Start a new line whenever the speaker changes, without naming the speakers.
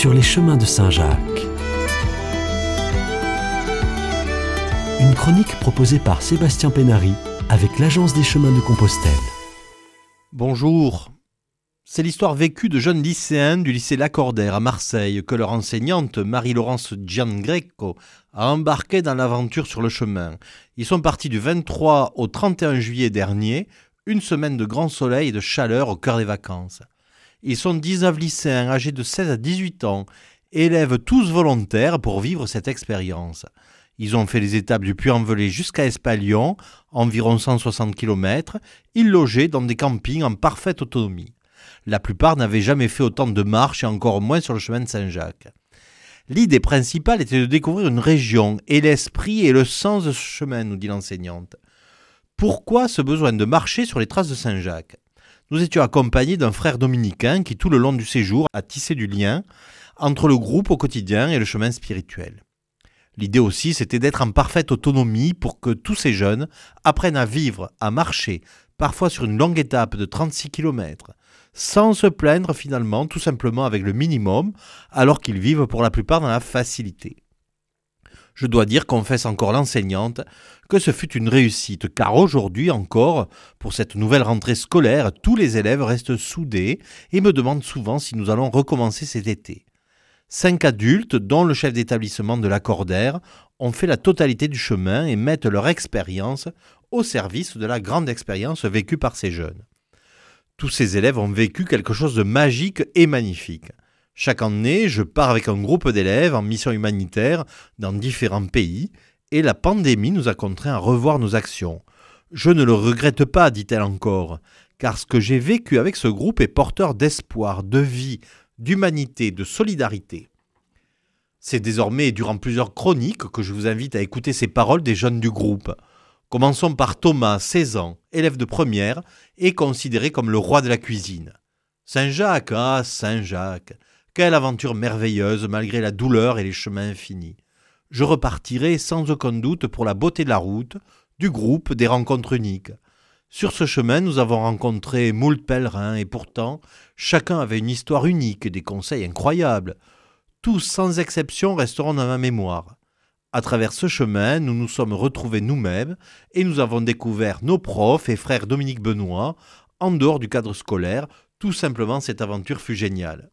sur les chemins de Saint-Jacques. Une chronique proposée par Sébastien Pénary avec l'Agence des chemins de Compostelle.
Bonjour. C'est l'histoire vécue de jeunes lycéens du lycée Lacordaire à Marseille que leur enseignante Marie-Laurence Giangreco a embarqué dans l'aventure sur le chemin. Ils sont partis du 23 au 31 juillet dernier, une semaine de grand soleil et de chaleur au cœur des vacances. Ils sont 19 lycéens âgés de 16 à 18 ans, élèves tous volontaires pour vivre cette expérience. Ils ont fait les étapes du Puy-en-Velay jusqu'à Espalion, environ 160 km. Ils logeaient dans des campings en parfaite autonomie. La plupart n'avaient jamais fait autant de marches et encore moins sur le chemin de Saint-Jacques. L'idée principale était de découvrir une région et l'esprit et le sens de ce chemin, nous dit l'enseignante. Pourquoi ce besoin de marcher sur les traces de Saint-Jacques? Nous étions accompagnés d'un frère dominicain qui, tout le long du séjour, a tissé du lien entre le groupe au quotidien et le chemin spirituel. L'idée aussi, c'était d'être en parfaite autonomie pour que tous ces jeunes apprennent à vivre, à marcher, parfois sur une longue étape de 36 km, sans se plaindre finalement, tout simplement avec le minimum, alors qu'ils vivent pour la plupart dans la facilité. Je dois dire, confesse encore l'enseignante, que ce fut une réussite, car aujourd'hui encore, pour cette nouvelle rentrée scolaire, tous les élèves restent soudés et me demandent souvent si nous allons recommencer cet été. Cinq adultes, dont le chef d'établissement de l'accordaire, ont fait la totalité du chemin et mettent leur expérience au service de la grande expérience vécue par ces jeunes. Tous ces élèves ont vécu quelque chose de magique et magnifique. Chaque année, je pars avec un groupe d'élèves en mission humanitaire dans différents pays et la pandémie nous a contraints à revoir nos actions. Je ne le regrette pas, dit-elle encore, car ce que j'ai vécu avec ce groupe est porteur d'espoir, de vie, d'humanité, de solidarité. C'est désormais durant plusieurs chroniques que je vous invite à écouter ces paroles des jeunes du groupe. Commençons par Thomas, 16 ans, élève de première et considéré comme le roi de la cuisine. Saint-Jacques, ah Saint-Jacques, quelle aventure merveilleuse malgré la douleur et les chemins infinis. Je repartirai sans aucun doute pour la beauté de la route, du groupe, des rencontres uniques. Sur ce chemin, nous avons rencontré moult pèlerins et pourtant, chacun avait une histoire unique et des conseils incroyables. Tous, sans exception, resteront dans ma mémoire. À travers ce chemin, nous nous sommes retrouvés nous-mêmes et nous avons découvert nos profs et frères Dominique Benoît en dehors du cadre scolaire. Tout simplement, cette aventure fut géniale.